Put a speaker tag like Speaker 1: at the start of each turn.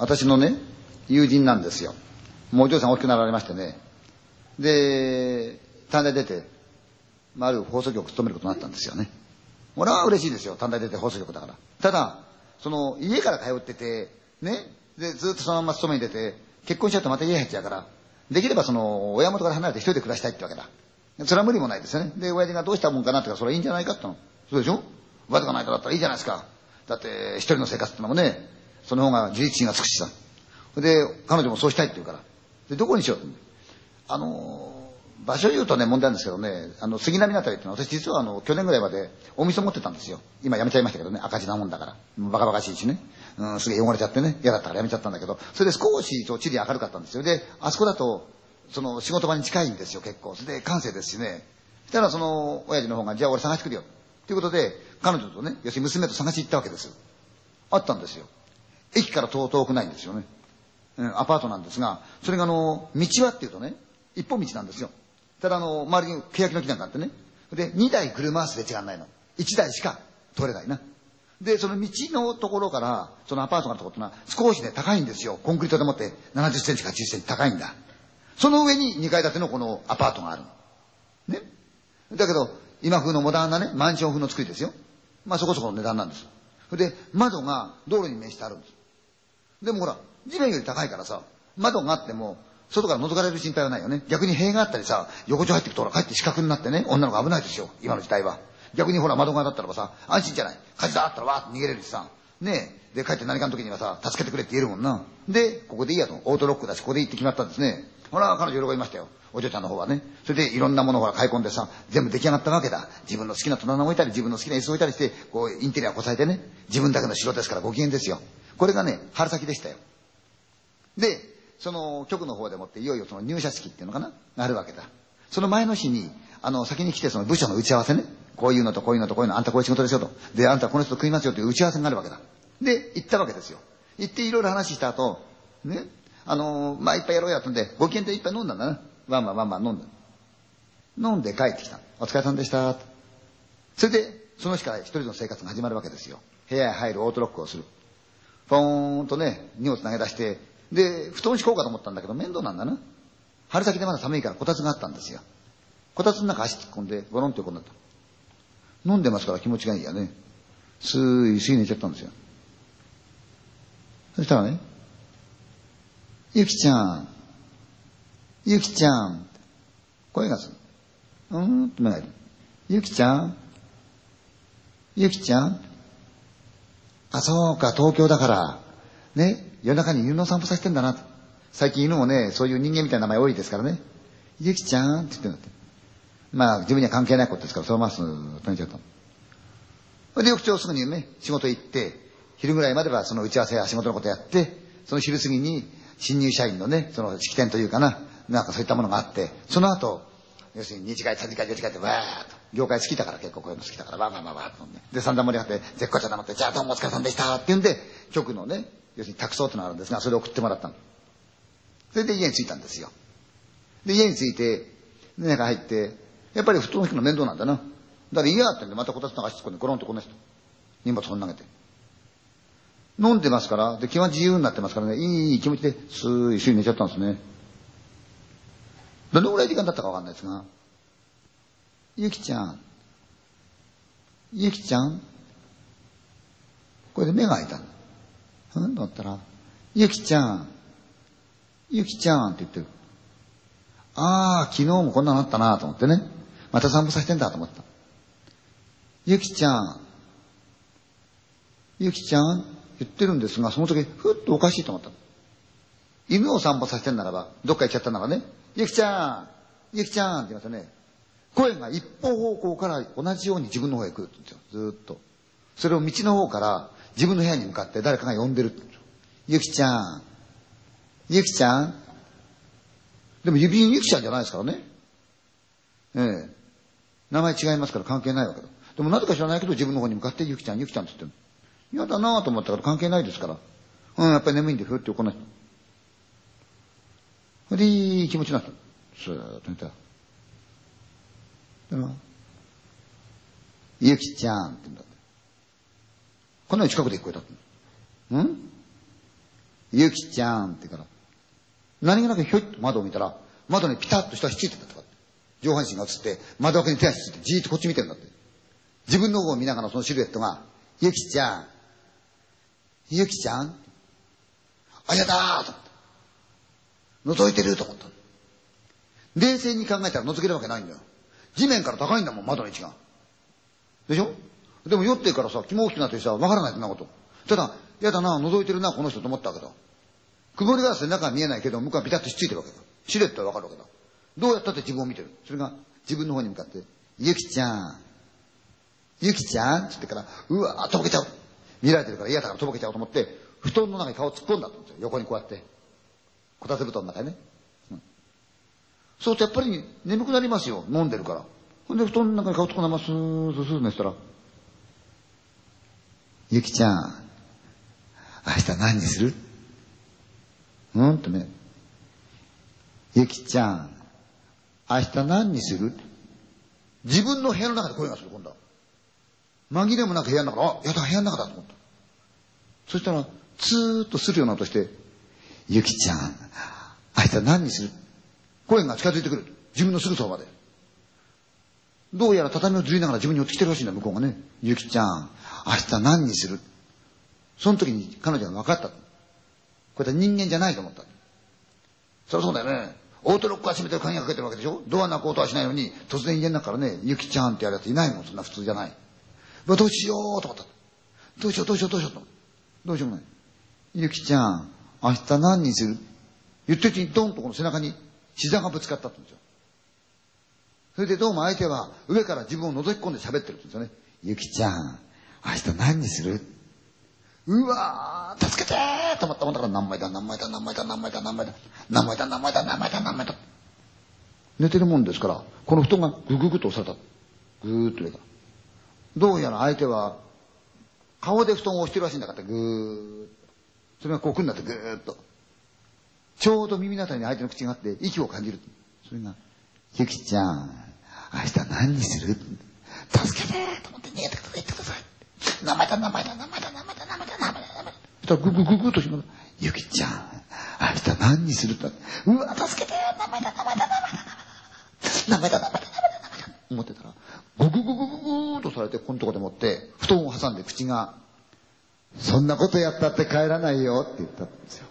Speaker 1: 私のね、友人なんですよ。もうお嬢さん大きくなられましてね。で、短大出て、まあ、ある放送局を務めることになったんですよね。俺は嬉しいですよ。短大出て放送局だから。ただ、その、家から通ってて、ね、で、ずっとそのまま勤めに出て、結婚しちゃうとまた家入っちゃうから、できればその、親元から離れて一人で暮らしたいってわけだ。それは無理もないですよね。で、親父がどうしたもんかなって言ったら、それはいいんじゃないかっての。そうでしょ？わずかないとだったらいいじゃないですか。だって、一人の生活ってのもね、その方が自立心がつくしさ。で、彼女もそうしたいって言うから。で、どこにしようって。あの、場所言うとね、問題なんですけどね、あの、杉並のあたりってのは、私実はあの、去年ぐらいまでお店持ってたんですよ。今やめちゃいましたけどね、赤字なもんだから。バカバカしいしね。うん、すげえ汚れちゃってね、嫌だったからやめちゃったんだけど、それで少し、地理明るかったんですよ。で、あそこだと、その、仕事場に近いんですよ、結構。それで、感性ですしね。そしたら、その、親父の方が、じゃあ俺探してくるよ。ということで、彼女とね、要するに娘と探し行ったわけですあったんですよ。駅から遠くないんですよね。うん、アパートなんですが、それがあの、道はっていうとね、一本道なんですよ。ただあの、周りに欅の木なんかあってね。で、二台車すれ違わないの。一台しか通れないな。で、その道のところから、そのアパートのところってのは少しね、高いんですよ。コンクリートでもって70センチか80センチ高いんだ。その上に2階建てのこのアパートがある。ね。だけど、今風のモダンなね、マンション風の作りですよ。まあそこそこの値段なんです。で、窓が道路に面してあるんです。でもほら、地面より高いからさ、窓があっても、外から覗かれる心配はないよね。逆に塀があったりさ、横丁入ってくとほら、帰って死角になってね、女の子危ないですよ、今の時代は。逆にほら、窓側だったらばさ、安心じゃない。火事だったらわーって逃げれるしさ、ねえ、で、帰って何かの時にはさ、助けてくれって言えるもんな。で、ここでいいやと。オートロックだし、ここでいいって決まったんですね。ほら、彼女喜びましたよ。お嬢ちゃんの方はね。それでいろんなものを買い込んでさ、全部出来上がったわけだ。自分の好きな棚を置いたり、自分の好きな椅子を置いたりして、こう、インテリアをこさえてね、自分だけの城ですからご機嫌ですよ。これがね、春先でしたよ。で、その局の方でもっていよいよその入社式っていうのかな？あるわけだ。その前の日に、あの、先に来てその部署の打ち合わせね。こういうのとこういうのとこういうの、あんたこういう仕事ですよと。で、あんたこの人と食いますよっていう打ち合わせになるわけだ。で、行ったわけですよ。行っていろいろ話した後、ね、あのー、まあ、いっぱいやろうやったんで、ご機嫌でいっぱい飲んだんだな。ワンワンワンワン飲んだ。飲んで帰ってきた。お疲れさんでした。それで、その日から一人の生活が始まるわけですよ。部屋へ入るオートロックをする。ポーンとね、荷物投げ出して、で、布団敷こうかと思ったんだけど面倒なんだな。春先でまだ寒いからこたつがあったんですよ。こたつの中足突っ込んで、ゴロンと横になった。飲んでますから気持ちがいいやね。すーい、すい寝ちゃったんですよ。そしたらね、ゆきちゃん、ゆきちゃん、声がする。うーんって目がいる。ゆきちゃん、ゆきちゃん、あ、そうか、東京だから、ね、夜中に犬の散歩させてんだな。最近犬もね、そういう人間みたいな名前多いですからね。ゆきちゃんって言ってんだって。まあ、自分には関係ないことですから、そのまますぐ飛んじゃった。で、翌朝すぐにね、仕事行って、昼ぐらいまではその打ち合わせや仕事のことやって、その昼過ぎに新入社員のね、その式典というかな、なんかそういったものがあって、その後、要するに2次会、3次会、4次会ってわーっと、業界好きだから結構こういうの好きだから、わわわわとね。で、散々盛り上がって、絶好調なのって、じゃあどうもお疲れさんでしたって言うんで、局のね、要するに託送ってのがあるんですが、それを送ってもらったの。それで家に着いたんですよ。で、家に着いて、中入って、やっぱり布団引くの面倒なんだな。だから嫌だったんで、またこたつの足突っ込んで、ゴロンとこんな人。荷物こん投げて。飲んでますから、で、気は自由になってますからね、いい気持ちで、スーい一緒に寝ちゃったんですね。どのぐらい時間経ったかわかんないですが、ゆきちゃん、ゆきちゃん、これで目が開いたの。うん？と思ったら、ゆきちゃん、ゆきちゃんって言ってる。ああ、昨日もこんなのあったなと思ってね。また散歩させてんだと思った。ゆきちゃん、ゆきちゃん？言ってるんですが、その時、ふっとおかしいと思った。犬を散歩させてんならば、どっか行っちゃったならね、ゆきちゃん、ゆきちゃんって言いましたね。声が一方方向から同じように自分の方へ来るって言うんですよ。ずっと。それを道の方から自分の部屋に向かって誰かが呼んでるって。ゆきちゃん。ゆきちゃんでも指にゆきちゃんじゃないですからね。ええ。名前違いますから関係ないわけだ。でもなぜか知らないけど自分の方に向かってゆきちゃん、ゆきちゃんって言ってる嫌だなと思ったから関係ないですから。うん、やっぱり眠いんでふってこない。それでいい気持ちになった。スーッと寝た。でも、ゆきちゃんって言うんだって。こんなに近くで聞こえた。ん？ゆきちゃんって言うから、何気なくひょいっと窓を見たら、窓にピタッと下足ついてたとか。上半身が映って、窓枠に手足ついて、じーっとこっち見てるんだって。自分の方を見ながらそのシルエットが、ゆきちゃん、ゆきちゃん？あ、やだーと思った。覗いてると思った。冷静に考えたら覗けるわけないんだよ。地面から高いんだもん、窓の位置が。でしょ？でも酔ってるからさ、気も大きくなってさ、わからないそんなこと。ただ、やだな、覗いてるな、この人と思ったわけだ。曇りガラスで中は見えないけど、向こうはピタッとひっついてるわけだ。シルエットはわかるわけだ。どうやったって自分を見てる？それが自分の方に向かって、ゆきちゃん、ゆきちゃんって言ってから、うわーとぼけちゃう。見られてるから嫌だからとぼけちゃうと思って、布団の中に顔突っ込んだんですよ。横にこうやって。こたつ布団の中にね。そうするとやっぱり眠くなりますよ。飲んでるから。ほんで布団の中に顔突っ込んだままスーッとスーッと寝てたら、ゆきちゃん、明日何にする？うんとね、ゆきちゃん、明日何にする？自分の部屋の中で声がする、今度は。紛れもなく部屋の中、あ、やだ、部屋の中だと思った。そしたら、ツーッとするような音して、ゆきちゃん、明日何にする？声が近づいてくる。自分のすぐそばで。どうやら畳をずりながら自分に寄ってきてるらしいんだ、向こうがね。ゆきちゃん、明日何にする？その時に彼女が分かった。これは人間じゃないと思った。そりゃそうだよね。オートロックは閉めてる鍵がかけてるわけでしょ？ドア鳴く音はしないのに、突然家の中からね、ゆきちゃんってやるやついないもん、そんな普通じゃない。どうしようと思った。どうしよう、どうしよう、どうしようと。どうしようもない。ゆきちゃん、明日何にする？言ってるうちにドンとこの背中に膝がぶつかったって言うんですよ。それでどうも相手は上から自分を覗き込んで喋ってるんですよね。ゆきちゃん、明日何にする？うわー、助けてーと思ったもんだから何枚だ、何枚だ、何枚だ、何枚だ、何枚だ、何枚だ、何枚だ、何枚だ、何枚だ。寝てるもんですから、この布団がぐぐぐっと押された。ぐーっと上から。どうやら相手は、顔で布団を押してるらしいんだから、ぐーっと。それがこう組んだってぐーっと。ちょうど耳のあたりに相手の口があって息を感じる。それが、ゆきちゃん、明日何にする助けてーと思って逃げてください、行ってください。名前だ、名前だ、名前だ、名前だ、名前だ、名前だ、名前だ。そしたらぐぐぐぐっとしまう。ゆきちゃん、明日何にするって。うわ、助けてー名前だ、名前だ、名前だ、名前だ、名前だ、名前だ、名前だ、名前だ。思ってたら、ぐぐぐぐぐぐーとされて、このとこで持って、布団を挟んで口が、そんなことやったって帰らないよって言ったんですよ。